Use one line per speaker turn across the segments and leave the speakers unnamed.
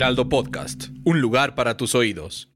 Heraldo Podcast, un lugar para tus oídos.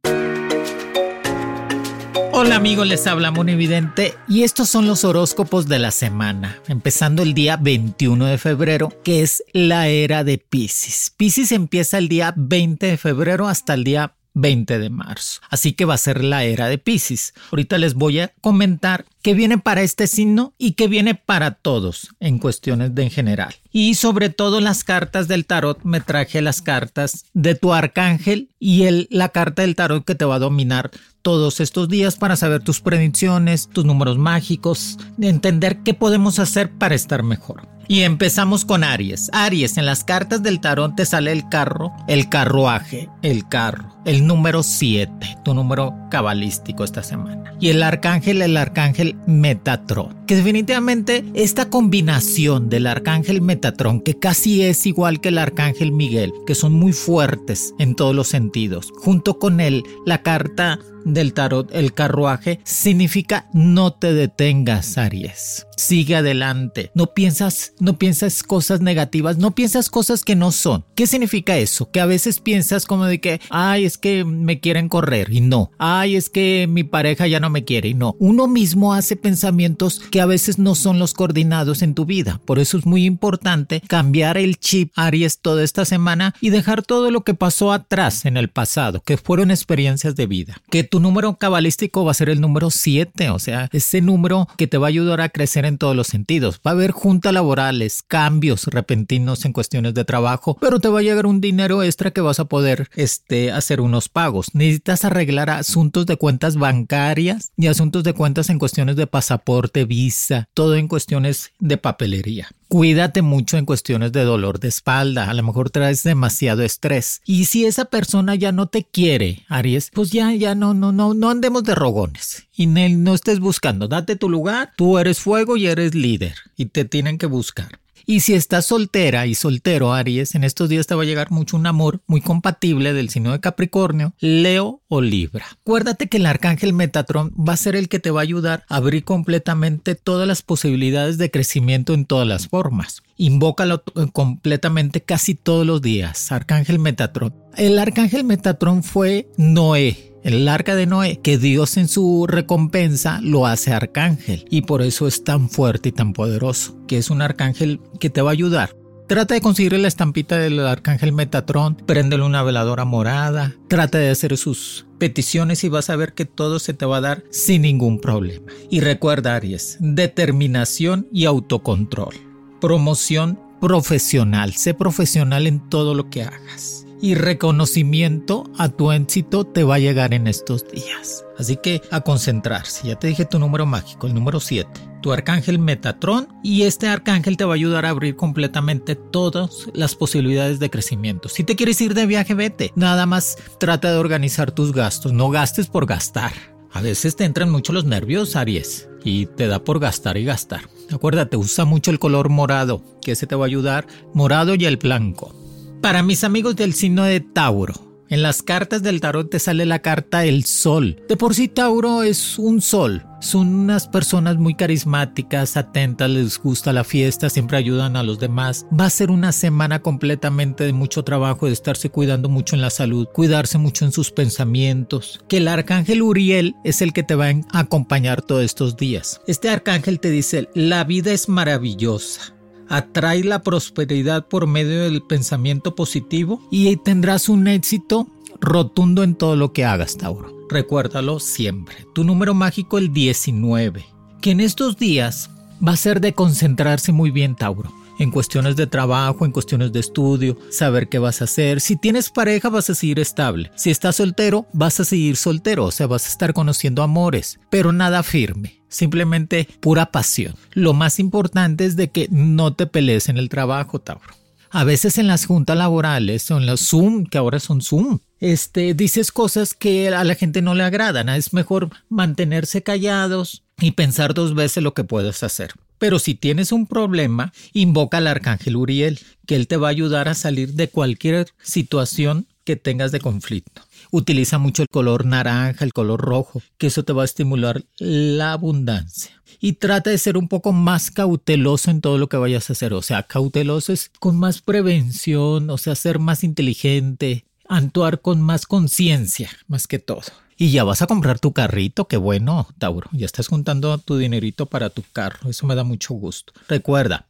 Hola amigos, les habla Evidente y estos son los horóscopos de la semana, empezando el día 21 de febrero, que es la era de Pisces. Pisces empieza el día 20 de febrero hasta el día 20 de marzo. Así que va a ser la era de Pisces. Ahorita les voy a comentar qué viene para este signo y qué viene para todos en cuestiones de en general. Y sobre todo las cartas del tarot, me traje las cartas de tu arcángel y el, la carta del tarot que te va a dominar todos estos días para saber tus predicciones, tus números mágicos, entender qué podemos hacer para estar mejor. Y empezamos con Aries. Aries, en las cartas del tarot te sale el carro, el carruaje, el carro, el número 7, tu número cabalístico esta semana. Y el arcángel, el arcángel Metatron. Que definitivamente esta combinación del arcángel Metatron, que casi es igual que el arcángel Miguel, que son muy fuertes en todos los sentidos, junto con él, la carta del tarot, el carruaje, significa no te detengas, Aries. Sigue adelante. No piensas, no piensas cosas negativas, no piensas cosas que no son. ¿Qué significa eso? Que a veces piensas como de que, ay, es que me quieren correr y no. Ay, es que mi pareja ya no me quiere y no. Uno mismo hace pensamientos que a veces no son los coordinados en tu vida. Por eso es muy importante cambiar el chip Aries toda esta semana y dejar todo lo que pasó atrás en el pasado, que fueron experiencias de vida. Que tu número cabalístico va a ser el número 7, o sea, ese número que te va a ayudar a crecer en todos los sentidos. Va a haber juntas laborales, cambios repentinos en cuestiones de trabajo, pero te va a llegar un dinero extra que vas a poder este, hacer unos pagos. Necesitas arreglar asuntos de cuentas bancarias y asuntos de cuentas en cuestiones de pasaporte, visa, todo en cuestiones de papelería. Cuídate mucho en cuestiones de dolor de espalda, a lo mejor traes demasiado estrés. Y si esa persona ya no te quiere, Aries, pues ya, ya no, no, no, no andemos de rogones. Y no estés buscando, date tu lugar, tú eres fuego y eres líder y te tienen que buscar. Y si estás soltera y soltero, Aries, en estos días te va a llegar mucho un amor muy compatible del signo de Capricornio, Leo o Libra. Acuérdate que el arcángel Metatron va a ser el que te va a ayudar a abrir completamente todas las posibilidades de crecimiento en todas las formas. Invócalo completamente casi todos los días, arcángel Metatron. El arcángel Metatron fue Noé el arca de Noé, que Dios en su recompensa lo hace arcángel y por eso es tan fuerte y tan poderoso, que es un arcángel que te va a ayudar. Trata de conseguir la estampita del arcángel Metatron, préndele una veladora morada, trata de hacer sus peticiones y vas a ver que todo se te va a dar sin ningún problema. Y recuerda Aries, determinación y autocontrol. Promoción profesional, sé profesional en todo lo que hagas y reconocimiento a tu éxito te va a llegar en estos días. Así que a concentrarse. Ya te dije tu número mágico, el número 7. Tu arcángel Metatron y este arcángel te va a ayudar a abrir completamente todas las posibilidades de crecimiento. Si te quieres ir de viaje, vete. Nada más trata de organizar tus gastos. No gastes por gastar. A veces te entran mucho los nervios, Aries, y te da por gastar y gastar. Acuérdate, usa mucho el color morado, que ese te va a ayudar. Morado y el blanco. Para mis amigos del signo de Tauro, en las cartas del tarot te sale la carta El Sol. De por sí Tauro es un sol. Son unas personas muy carismáticas, atentas, les gusta la fiesta, siempre ayudan a los demás. Va a ser una semana completamente de mucho trabajo, de estarse cuidando mucho en la salud, cuidarse mucho en sus pensamientos. Que el arcángel Uriel es el que te va a acompañar todos estos días. Este arcángel te dice, la vida es maravillosa atrae la prosperidad por medio del pensamiento positivo y tendrás un éxito rotundo en todo lo que hagas, Tauro. Recuérdalo siempre. Tu número mágico el 19, que en estos días va a ser de concentrarse muy bien, Tauro. En cuestiones de trabajo, en cuestiones de estudio, saber qué vas a hacer. Si tienes pareja vas a seguir estable. Si estás soltero vas a seguir soltero, o sea, vas a estar conociendo amores, pero nada firme simplemente pura pasión. Lo más importante es de que no te pelees en el trabajo, Tauro. A veces en las juntas laborales o en los Zoom, que ahora son Zoom, este, dices cosas que a la gente no le agradan. Es mejor mantenerse callados y pensar dos veces lo que puedes hacer. Pero si tienes un problema, invoca al arcángel Uriel, que él te va a ayudar a salir de cualquier situación que tengas de conflicto. Utiliza mucho el color naranja, el color rojo, que eso te va a estimular la abundancia. Y trata de ser un poco más cauteloso en todo lo que vayas a hacer. O sea, cauteloso es con más prevención, o sea, ser más inteligente, actuar con más conciencia, más que todo. Y ya vas a comprar tu carrito, qué bueno, Tauro. Ya estás juntando tu dinerito para tu carro. Eso me da mucho gusto. Recuerda,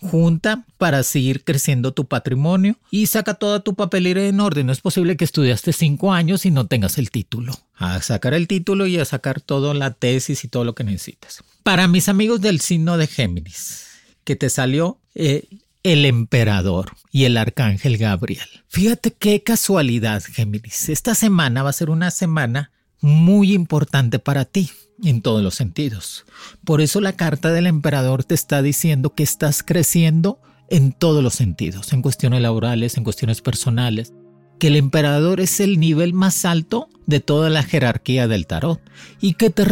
junta para seguir creciendo tu patrimonio y saca toda tu papelería en orden. No es posible que estudiaste cinco años y no tengas el título. A sacar el título y a sacar toda la tesis y todo lo que necesitas. Para mis amigos del signo de Géminis, que te salió eh, el emperador y el arcángel Gabriel. Fíjate qué casualidad, Géminis. Esta semana va a ser una semana muy importante para ti en todos los sentidos. Por eso la carta del emperador te está diciendo que estás creciendo en todos los sentidos, en cuestiones laborales, en cuestiones personales, que el emperador es el nivel más alto de toda la jerarquía del tarot y que te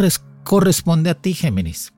corresponde a ti, Géminis.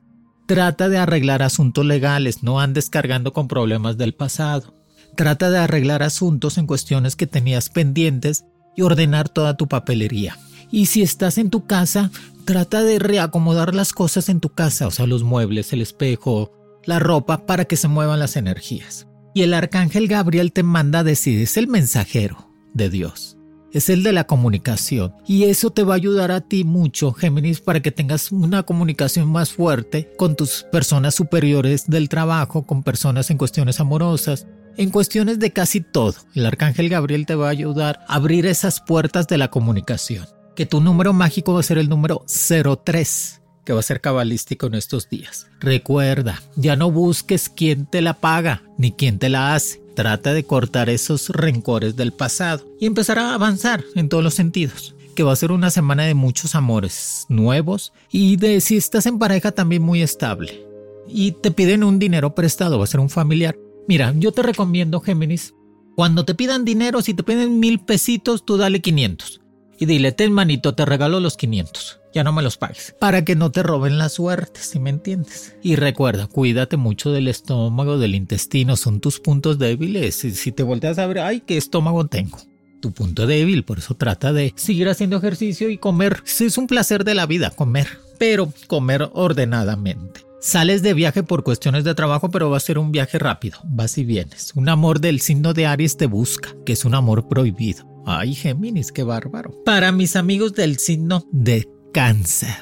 Trata de arreglar asuntos legales, no andes cargando con problemas del pasado. Trata de arreglar asuntos en cuestiones que tenías pendientes y ordenar toda tu papelería. Y si estás en tu casa, trata de reacomodar las cosas en tu casa, o sea, los muebles, el espejo, la ropa, para que se muevan las energías. Y el arcángel Gabriel te manda a decir, es el mensajero de Dios es el de la comunicación. Y eso te va a ayudar a ti mucho, Géminis, para que tengas una comunicación más fuerte con tus personas superiores del trabajo, con personas en cuestiones amorosas, en cuestiones de casi todo. El arcángel Gabriel te va a ayudar a abrir esas puertas de la comunicación. Que tu número mágico va a ser el número 03 que va a ser cabalístico en estos días. Recuerda, ya no busques quién te la paga ni quién te la hace. Trata de cortar esos rencores del pasado y empezar a avanzar en todos los sentidos. Que va a ser una semana de muchos amores nuevos y de si estás en pareja también muy estable. Y te piden un dinero prestado, va a ser un familiar. Mira, yo te recomiendo, Géminis, cuando te pidan dinero, si te piden mil pesitos, tú dale 500. Y dile, ten manito, te regalo los 500 ya no me los pagues. Para que no te roben la suerte, si me entiendes. Y recuerda, cuídate mucho del estómago, del intestino, son tus puntos débiles. Si te volteas a ver, ay, qué estómago tengo. Tu punto débil, por eso trata de seguir haciendo ejercicio y comer. Es un placer de la vida, comer, pero comer ordenadamente. Sales de viaje por cuestiones de trabajo, pero va a ser un viaje rápido, vas y vienes. Un amor del signo de Aries te busca, que es un amor prohibido. Ay, Géminis, qué bárbaro. Para mis amigos del signo de cáncer.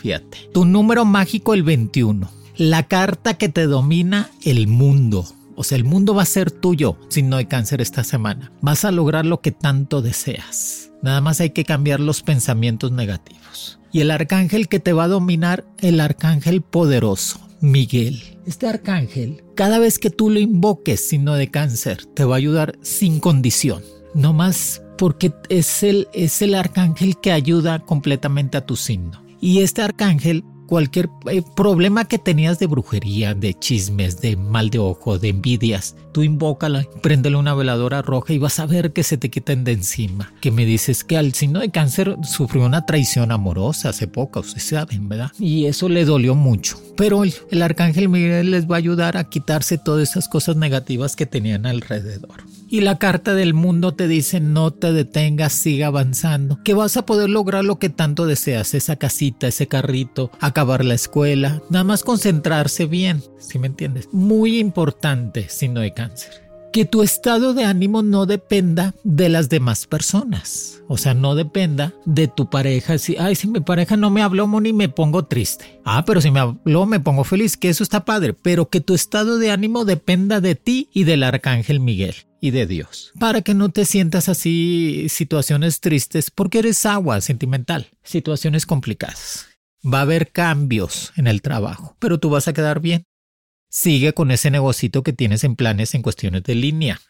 Fíjate. Tu número mágico el 21. La carta que te domina el mundo. O sea, el mundo va a ser tuyo si no hay cáncer esta semana. Vas a lograr lo que tanto deseas. Nada más hay que cambiar los pensamientos negativos. Y el arcángel que te va a dominar, el arcángel poderoso, Miguel. Este arcángel, cada vez que tú lo invoques signo de cáncer, te va a ayudar sin condición. No más porque es el, es el arcángel que ayuda completamente a tu signo. Y este arcángel, cualquier eh, problema que tenías de brujería, de chismes, de mal de ojo, de envidias, tú invócala, préndele una veladora roja y vas a ver que se te quiten de encima. Que me dices que al signo de cáncer sufrió una traición amorosa hace poco, ustedes saben, ¿verdad? Y eso le dolió mucho. Pero el, el arcángel Miguel les va a ayudar a quitarse todas esas cosas negativas que tenían alrededor. Y la carta del mundo te dice no te detengas, siga avanzando, que vas a poder lograr lo que tanto deseas, esa casita, ese carrito, acabar la escuela, nada más concentrarse bien, si me entiendes. Muy importante signo de cáncer que tu estado de ánimo no dependa de las demás personas. O sea, no dependa de tu pareja. Si, ay, si mi pareja no me habló, Moni, me pongo triste. Ah, pero si me habló, me pongo feliz, que eso está padre. Pero que tu estado de ánimo dependa de ti y del arcángel Miguel y de Dios. Para que no te sientas así situaciones tristes porque eres agua sentimental, situaciones complicadas. Va a haber cambios en el trabajo, pero tú vas a quedar bien sigue con ese negocito que tienes en planes en cuestiones de línea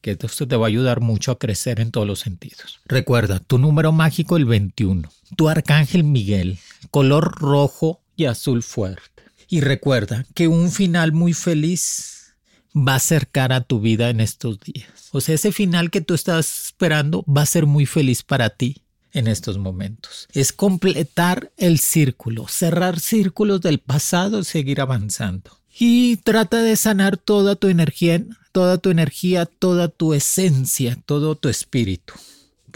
que esto te va a ayudar mucho a crecer en todos los sentidos. Recuerda, tu número mágico el 21, tu arcángel Miguel, color rojo y azul fuerte. Y recuerda que un final muy feliz va a acercar a tu vida en estos días. O sea, ese final que tú estás esperando va a ser muy feliz para ti en estos momentos. Es completar el círculo, cerrar círculos del pasado y seguir avanzando. Y trata de sanar toda tu energía, toda tu energía, toda tu esencia, todo tu espíritu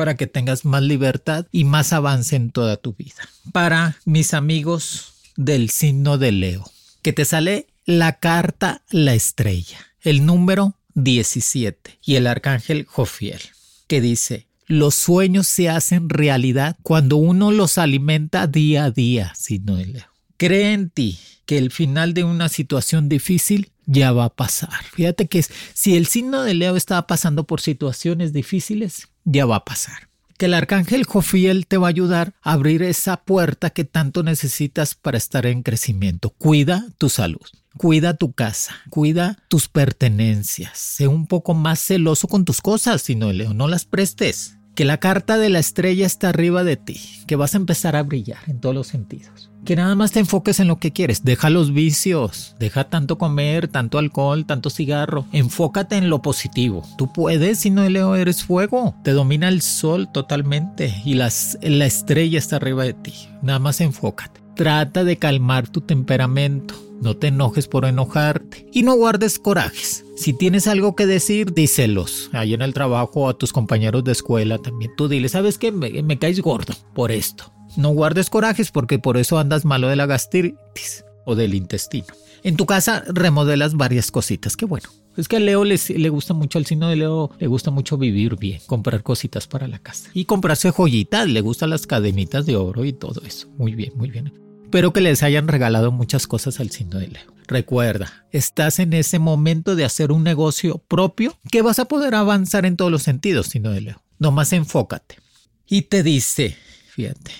para que tengas más libertad y más avance en toda tu vida. Para mis amigos del signo de Leo, que te sale la carta La Estrella, el número 17 y el arcángel Jofiel, que dice, los sueños se hacen realidad cuando uno los alimenta día a día, signo de Leo. Cree en ti que el final de una situación difícil ya va a pasar. Fíjate que si el signo de Leo estaba pasando por situaciones difíciles, ya va a pasar. Que el arcángel Jofiel te va a ayudar a abrir esa puerta que tanto necesitas para estar en crecimiento. Cuida tu salud. Cuida tu casa, cuida tus pertenencias, sé un poco más celoso con tus cosas, si no, Leo, no las prestes. Que la carta de la estrella está arriba de ti, que vas a empezar a brillar en todos los sentidos que nada más te enfoques en lo que quieres. Deja los vicios, deja tanto comer, tanto alcohol, tanto cigarro. Enfócate en lo positivo. Tú puedes, si no Leo eres fuego. Te domina el sol totalmente y la estrella está arriba de ti. Nada más enfócate. Trata de calmar tu temperamento. No te enojes por enojarte y no guardes corajes. Si tienes algo que decir, díselos. Ahí en el trabajo a tus compañeros de escuela también. Tú dile, ¿sabes qué? Me, caes gordo por esto no guardes corajes porque por eso andas malo de la gastritis o del intestino. En tu casa remodelas varias cositas, qué bueno. Es que a Leo le gusta mucho, al signo de Leo le gusta mucho vivir bien, comprar cositas para la casa. Y comprarse joyitas, le gustan las cadenitas de oro y todo eso. Muy bien, muy bien. Espero que les hayan regalado muchas cosas al signo de Leo. Recuerda, estás en ese momento de hacer un negocio propio que vas a poder avanzar en todos los sentidos, signo de Leo. Nomás enfócate. Y te dice, fíjate,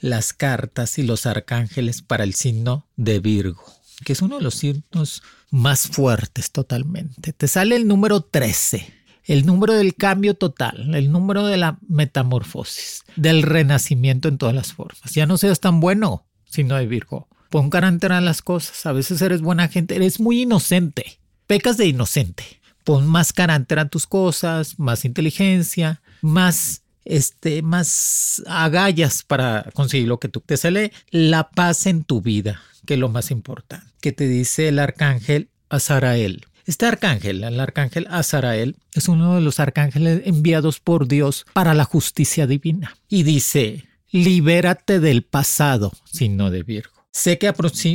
las cartas y los arcángeles para el signo de Virgo, que es uno de los signos más fuertes totalmente. Te sale el número 13, el número del cambio total, el número de la metamorfosis, del renacimiento en todas las formas. Ya no seas tan bueno, signo de Virgo. Pon carácter a las cosas. A veces eres buena gente, eres muy inocente. Pecas de inocente. Pon más carácter a tus cosas, más inteligencia, más este, más agallas para conseguir lo que tú te sale la paz en tu vida, que es lo más importante, que te dice el arcángel Azarael. Este arcángel, el arcángel Azarael, es uno de los arcángeles enviados por Dios para la justicia divina. Y dice, libérate del pasado, signo de Virgo. Sé que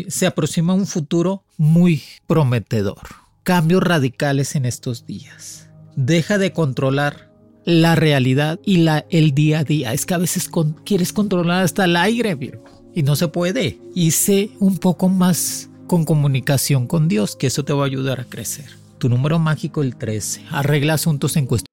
se aproxima un futuro muy prometedor. Cambios radicales en estos días. Deja de controlar la realidad y la, el día a día. Es que a veces quieres controlar hasta el aire, Virgo, y no se puede. Y sé un poco más con comunicación con Dios, que eso te va a ayudar a crecer. Tu número mágico, el 13. Arregla asuntos en cuestión.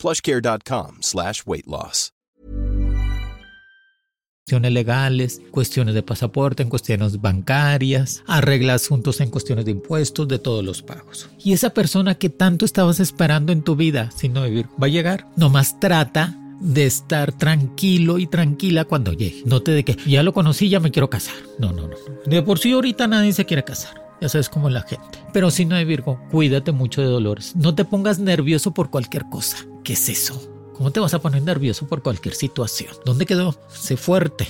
Plushcare.com slash weight loss.
Cuestiones legales, cuestiones de pasaporte, en cuestiones bancarias, arregla asuntos en cuestiones de impuestos, de todos los pagos. Y esa persona que tanto estabas esperando en tu vida, sin no vivir, va a llegar. Nomás trata de estar tranquilo y tranquila cuando llegue. No te de que ya lo conocí, ya me quiero casar. No, no, no. De por sí ahorita nadie se quiere casar. Ya sabes cómo es la gente. Pero si no de Virgo, cuídate mucho de dolores. No te pongas nervioso por cualquier cosa. ¿Qué es eso? ¿Cómo te vas a poner nervioso por cualquier situación? ¿Dónde quedó? Sé fuerte.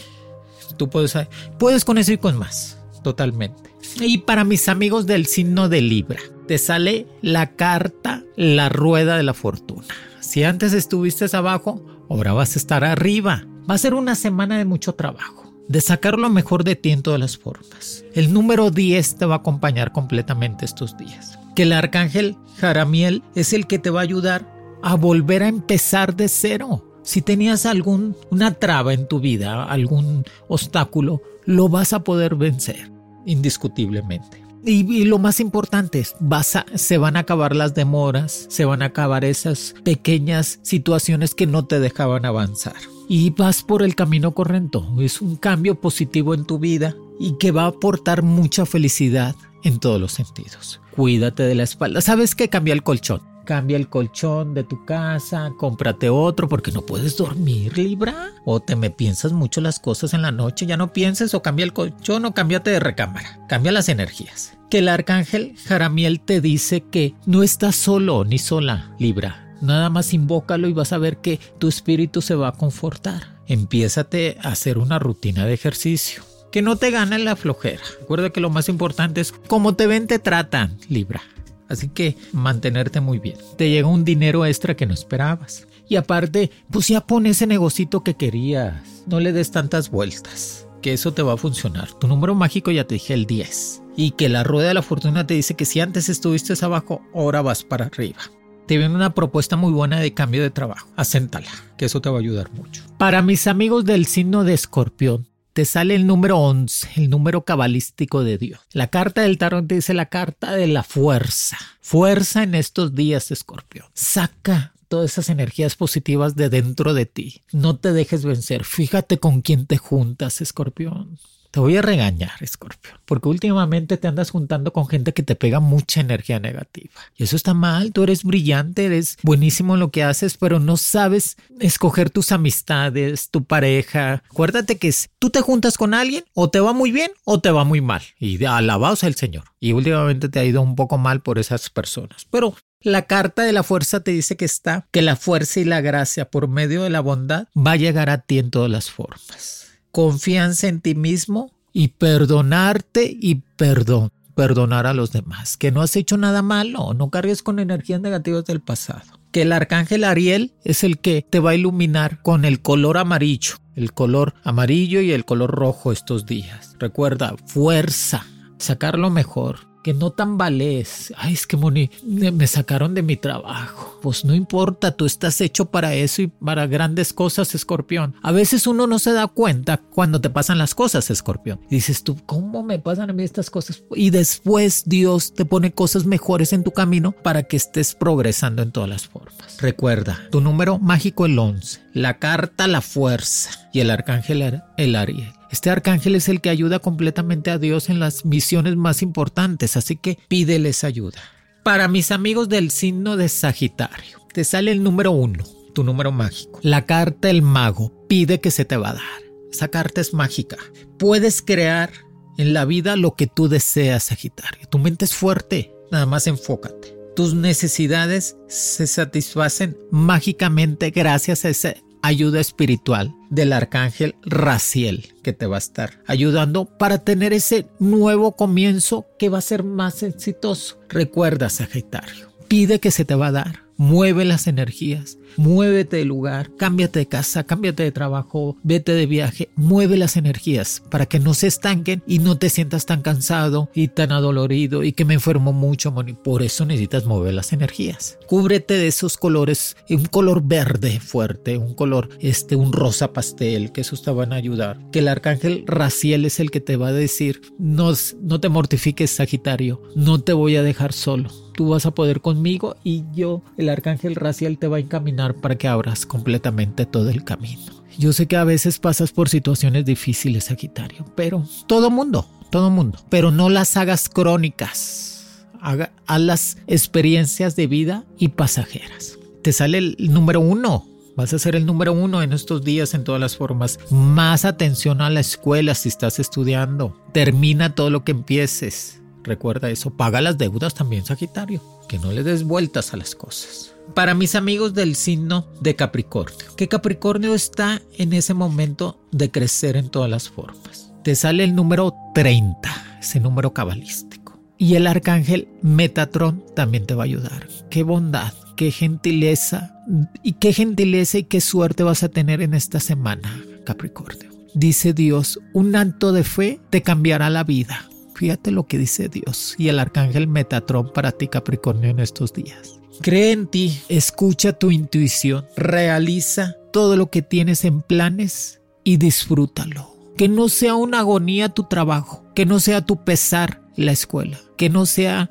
Tú puedes, puedes con eso y con más. Totalmente. Y para mis amigos del signo de Libra, te sale la carta, la rueda de la fortuna. Si antes estuviste abajo, ahora vas a estar arriba. Va a ser una semana de mucho trabajo, de sacar lo mejor de ti en todas las formas. El número 10 te va a acompañar completamente estos días. Que el arcángel Jaramiel es el que te va a ayudar a volver a empezar de cero. Si tenías algún una traba en tu vida, algún obstáculo, lo vas a poder vencer indiscutiblemente. Y, lo más importante es, vas se van a acabar las demoras, se van a acabar esas pequeñas situaciones que no te dejaban avanzar. Y vas por el camino correcto. Es un cambio positivo en tu vida y que va a aportar mucha felicidad en todos los sentidos. Cuídate de la espalda. ¿Sabes que cambia el colchón? Cambia el colchón de tu casa, cómprate otro porque no puedes dormir, Libra. O te me piensas mucho las cosas en la noche, ya no pienses, o cambia el colchón o cámbiate de recámara. Cambia las energías. Que el arcángel Jaramiel te dice que no estás solo ni sola, Libra. Nada más invócalo y vas a ver que tu espíritu se va a confortar. Empiézate a hacer una rutina de ejercicio. Que no te gane la flojera. Recuerda que lo más importante es cómo te ven, te tratan, Libra. Así que mantenerte muy bien. Te llega un dinero extra que no esperabas. Y aparte, pues ya pon ese negocito que querías. No le des tantas vueltas. Que eso te va a funcionar. Tu número mágico ya te dije el 10. Y que la rueda de la fortuna te dice que si antes estuviste abajo, ahora vas para arriba. Te viene una propuesta muy buena de cambio de trabajo. Acéntala, que eso te va a ayudar mucho. Para mis amigos del signo de escorpión, te sale el número 11, el número cabalístico de Dios. La carta del tarot te dice la carta de la fuerza. Fuerza en estos días, escorpión. Saca todas esas energías positivas de dentro de ti. No te dejes vencer. Fíjate con quién te juntas, escorpión. Te voy a regañar, Escorpio, porque últimamente te andas juntando con gente que te pega mucha energía negativa. Y eso está mal, tú eres brillante, eres buenísimo en lo que haces, pero no sabes escoger tus amistades, tu pareja. Acuérdate que tú te juntas con alguien, o te va muy bien o te va muy mal. Y alabaos al Señor. Y últimamente te ha ido un poco mal por esas personas. Pero la carta de la fuerza te dice que está, que la fuerza y la gracia por medio de la bondad va a llegar a ti en todas las formas confianza en ti mismo y perdonarte y perdón, perdonar a los demás, que no has hecho nada malo, no cargues con energías negativas del pasado. Que el arcángel Ariel es el que te va a iluminar con el color amarillo, el color amarillo y el color rojo estos días. Recuerda, fuerza, sacar lo mejor, que no tambalees. Ay, es que Moni, me sacaron de mi trabajo. Pues no importa, tú estás hecho para eso y para grandes cosas, escorpión. A veces uno no se da cuenta cuando te pasan las cosas, escorpión. Y dices tú, ¿cómo me pasan a mí estas cosas? Y después Dios te pone cosas mejores en tu camino para que estés progresando en todas las formas. Recuerda, tu número mágico el 11, la carta la fuerza y el arcángel el Ariel. Este arcángel es el que ayuda completamente a Dios en las misiones más importantes, así que pídeles ayuda. Para mis amigos del signo de Sagitario, te sale el número uno, tu número mágico. La carta del mago pide que se te va a dar. Esa carta es mágica. Puedes crear en la vida lo que tú deseas, Sagitario. Tu mente es fuerte, nada más enfócate. Tus necesidades se satisfacen mágicamente gracias a ese ayuda espiritual del arcángel Raciel que te va a estar ayudando para tener ese nuevo comienzo que va a ser más exitoso. Recuerda, Sagitario, pide que se te va a dar. mueve las energías, muévete de lugar, cámbiate de casa, cámbiate de trabajo, vete de viaje, mueve las energías para que no se estanquen y no te sientas tan cansado y tan adolorido y que me enfermo mucho. Por eso necesitas mover las energías. Cúbrete de esos colores, un color verde fuerte, un color, este, un rosa pastel, que esos te van a ayudar. Que el arcángel Raciel es el que te va a decir, no, no te mortifiques, Sagitario, no te voy a dejar solo tú vas a poder conmigo y yo, el arcángel racial, te va a encaminar para que abras completamente todo el camino. Yo sé que a veces pasas por situaciones difíciles, Sagitario, pero todo mundo, todo mundo, pero no las hagas crónicas, haga, las experiencias de vida y pasajeras. Te sale el número uno, Vas a ser el número uno en estos días en todas las formas. Más atención a la escuela si estás estudiando. Termina todo lo que empieces. Recuerda eso, paga las deudas también, Sagitario, que no le des vueltas a las cosas. Para mis amigos del signo de Capricornio, que Capricornio está en ese momento de crecer en todas las formas. Te sale el número 30, ese número cabalístico. Y el arcángel Metatron también te va a ayudar. Qué bondad, qué gentileza y qué gentileza y qué suerte vas a tener en esta semana, Capricornio. Dice Dios, un acto de fe te cambiará la vida. Fíjate lo que dice Dios y el arcángel Metatrón para ti Capricornio en estos días. Cree en ti, escucha tu intuición, realiza todo lo que tienes en planes y disfrútalo. Que no sea una agonía tu trabajo, que no sea tu pesar la escuela, que no sea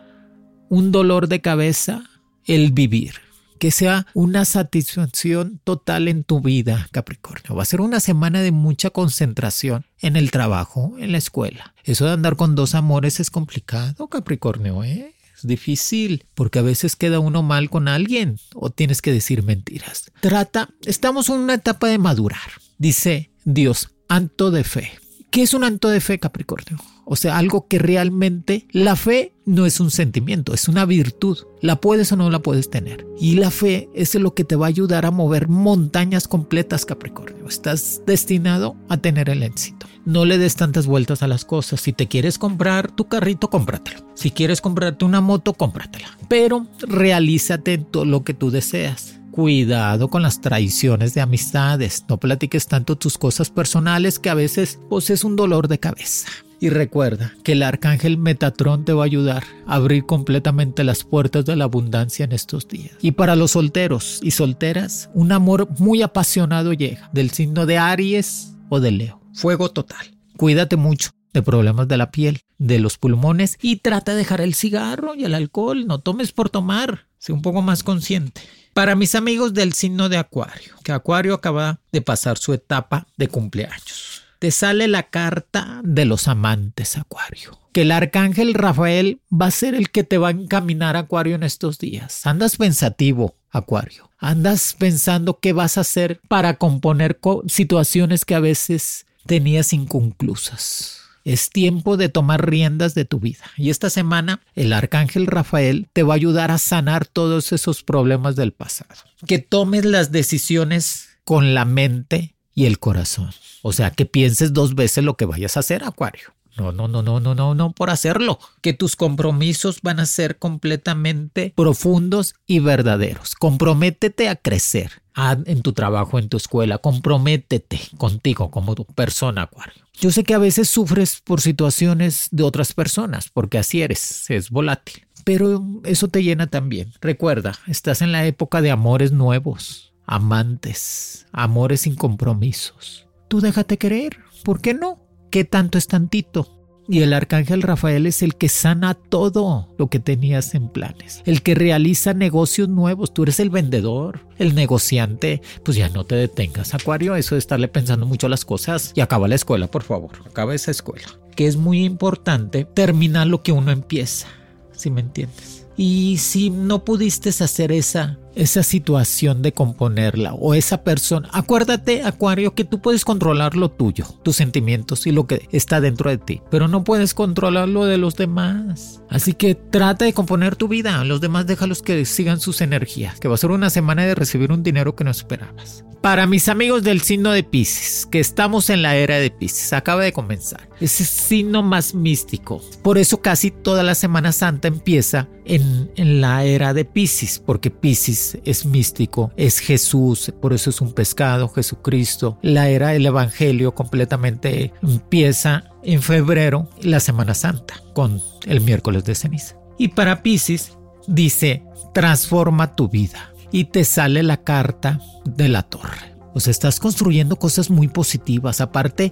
un dolor de cabeza el vivir que sea una satisfacción total en tu vida, Capricornio. Va a ser una semana de mucha concentración en el trabajo, en la escuela. Eso de andar con dos amores es complicado, Capricornio, ¿eh? Es difícil, porque a veces queda uno mal con alguien o tienes que decir mentiras. Trata, estamos en una etapa de madurar. Dice Dios, anto de fe. ¿Qué es un anto de fe, Capricornio? O sea, algo que realmente la fe no es un sentimiento, es una virtud. La puedes o no la puedes tener. Y la fe es lo que te va a ayudar a mover montañas completas, Capricornio. Estás destinado a tener el éxito. No le des tantas vueltas a las cosas. Si te quieres comprar tu carrito, cómpratelo. Si quieres comprarte una moto, cómpratela. Pero realízate todo lo que tú deseas. Cuidado con las traiciones de amistades. No platiques tanto tus cosas personales que a veces poses un dolor de cabeza. Y recuerda que el arcángel Metatrón te va a ayudar a abrir completamente las puertas de la abundancia en estos días. Y para los solteros y solteras, un amor muy apasionado llega del signo de Aries o de Leo. Fuego total. Cuídate mucho de problemas de la piel, de los pulmones y trata de dejar el cigarro y el alcohol. No tomes por tomar. Un poco más consciente. Para mis amigos del signo de Acuario, que Acuario acaba de pasar su etapa de cumpleaños. Te sale la carta de los amantes, Acuario. Que el arcángel Rafael va a ser el que te va a encaminar, Acuario, en estos días. Andas pensativo, Acuario. Andas pensando qué vas a hacer para componer situaciones que a veces tenías inconclusas. Es tiempo de tomar riendas de tu vida. Y esta semana el arcángel Rafael te va a ayudar a sanar todos esos problemas del pasado. Que tomes las decisiones con la mente y el corazón. O sea, que pienses dos veces lo que vayas a hacer, Acuario. No, no, no, no, no, no, no por hacerlo. Que tus compromisos van a ser completamente profundos y verdaderos. Comprométete a crecer en tu trabajo, en tu escuela. Comprométete contigo como tu persona, Acuario. Yo sé que a veces sufres por situaciones de otras personas, porque así eres, es volátil. Pero eso te llena también. Recuerda, estás en la época de amores nuevos, amantes, amores sin compromisos. Tú déjate querer, ¿por qué no? ¿Qué tanto es tantito? Y el arcángel Rafael es el que sana todo lo que tenías en planes, el que realiza negocios nuevos. Tú eres el vendedor, el negociante. Pues ya no te detengas, Acuario. Eso de estarle pensando mucho las cosas. Y acaba la escuela, por favor. Acaba esa escuela. Que es muy importante terminar lo que uno empieza, si me entiendes. Y si no pudiste hacer esa esa situación de componerla o esa persona. Acuérdate, Acuario, que tú puedes controlar lo tuyo, tus sentimientos y lo que está dentro de ti, pero no puedes controlar lo de los demás. Así que trata de componer tu vida, los demás déjalos que sigan sus energías, que va a ser una semana de recibir un dinero que no esperabas. Para mis amigos del signo de Pisces, que estamos en la era de Pisces, acaba de comenzar. Ese signo más místico. Por eso casi toda la Semana Santa empieza en, en la era de Pisces, porque Pisces Pisces es místico, es Jesús, por eso es un pescado, Jesucristo. La era del Evangelio completamente empieza en febrero, la Semana Santa, con el miércoles de ceniza. Y para Pisces dice, transforma tu vida. Y te sale la carta de la torre. Sea, estás construyendo cosas muy positivas. Aparte,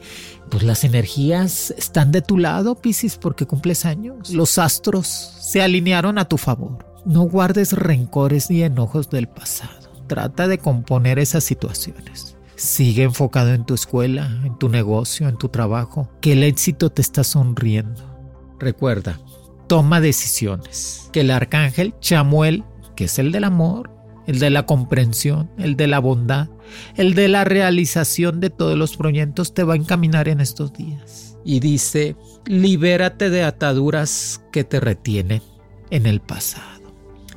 pues las energías están de tu lado, Piscis, porque cumples años. Los astros se alinearon a tu favor. No guardes rencores ni enojos del pasado. Trata de componer esas situaciones. Sigue enfocado en tu escuela, en tu negocio, en tu trabajo, que el éxito te está sonriendo. Recuerda, toma decisiones. Que el arcángel Chamuel, que es el del amor, el de la comprensión, el de la bondad, el de la realización de todos los proyectos te va a encaminar en estos días. Y dice, libérate de ataduras que te retienen en el pasado.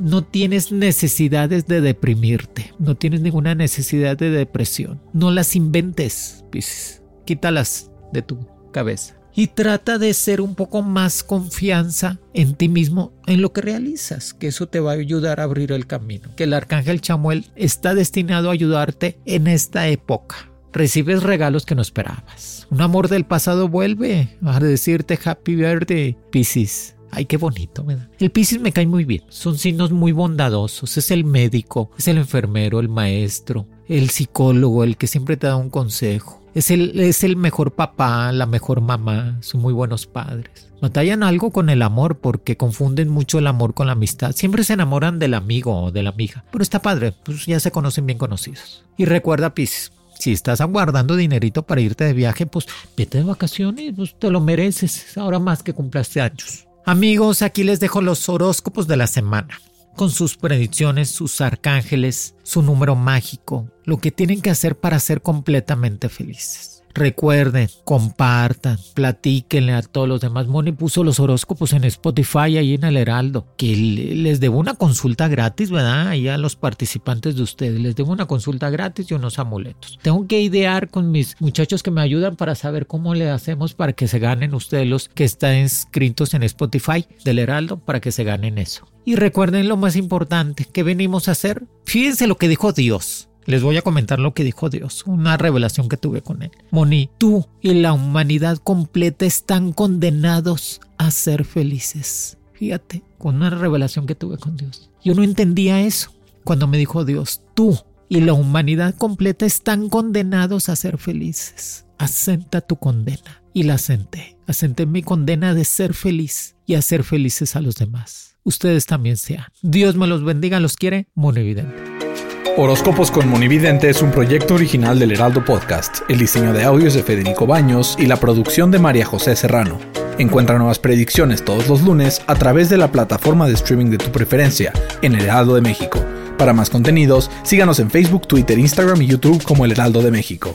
No tienes necesidades de deprimirte, no tienes ninguna necesidad de depresión. No las inventes, Pisces. Quítalas de tu cabeza y trata de ser un poco más confianza en ti mismo, en lo que realizas, que eso te va a ayudar a abrir el camino. Que el arcángel Chamuel está destinado a ayudarte en esta época. Recibes regalos que no esperabas. Un amor del pasado vuelve a decirte Happy Birthday, Pisces. Ay, qué bonito, ¿verdad? El Pisces me cae muy bien. Son signos muy bondadosos. Es el médico, es el enfermero, el maestro, el psicólogo, el que siempre te da un consejo es el, es el mejor papá, la mejor mamá, son muy buenos padres. Batallan algo con el amor porque confunden mucho el amor con la amistad. Siempre se enamoran del amigo o de la amiga. Pero está padre, pues ya se conocen bien conocidos. Y recuerda, Pisces, si estás aguardando dinerito para irte de viaje, pues vete de vacaciones, pues te lo mereces. Ahora más que cumpliste años. Amigos, aquí les dejo los horóscopos de la semana con sus predicciones, sus arcángeles, su número mágico, lo que tienen que hacer para ser completamente felices. Recuerden, compartan, platíquenle a todos los demás. Moni puso los horóscopos en Spotify ahí en el Heraldo, que les debo una consulta gratis, ¿verdad? Ahí a los participantes de ustedes. Les debo una consulta gratis y unos amuletos. Tengo que idear con mis muchachos que me ayudan para saber cómo le hacemos para que se ganen ustedes los que están inscritos en Spotify del Heraldo para que se ganen eso. Y recuerden lo más importante que venimos a hacer. Fíjense lo que dijo Dios. Les voy a comentar lo que dijo Dios, una revelación que tuve con él. Moni, tú y la humanidad completa están condenados a ser felices. Fíjate, con una revelación que tuve con Dios. Yo no entendía eso cuando me dijo Dios, tú y la humanidad completa están condenados a ser felices. Asenta tu condena. Y la asenté. Asenté mi condena de ser feliz y hacer felices a los demás. Ustedes también sean. Dios me los bendiga, los quiere, Evidente.
Horóscopos con Monividente es un proyecto original del Heraldo Podcast. El diseño de audios de Federico Baños y la producción de María José Serrano. Encuentra nuevas predicciones todos los lunes a través de la plataforma de streaming de tu preferencia, en El Heraldo de México. Para más contenidos, síganos en Facebook, Twitter, Instagram y YouTube como El Heraldo de México.